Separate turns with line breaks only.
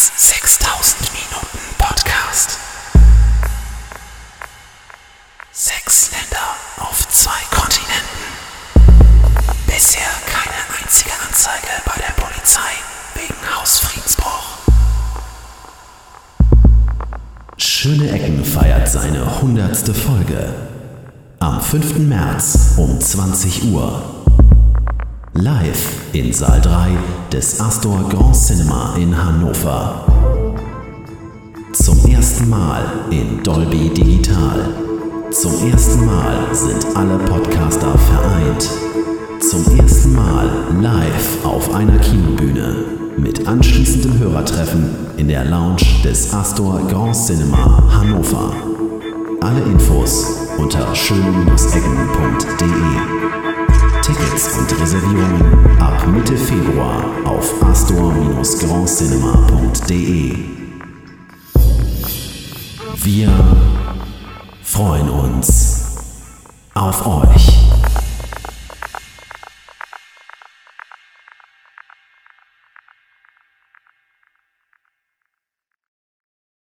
6000 Minuten Podcast. Sechs Länder auf zwei Kontinenten. Bisher keine einzige Anzeige bei der Polizei wegen Hausfriedensbruch.
Schöne Ecken feiert seine hundertste Folge. Am 5. März um 20 Uhr Live in Saal 3 des Astor Grand Cinema in Hannover. Zum ersten Mal in Dolby Digital. Zum ersten Mal sind alle Podcaster vereint. Zum ersten Mal live auf einer Kinobühne mit anschließendem Hörertreffen in der Lounge des Astor Grand Cinema Hannover. Alle Infos unter schöne-ecken.de. Ab Mitte Februar auf astor-grandcinema.de. Wir freuen uns auf euch.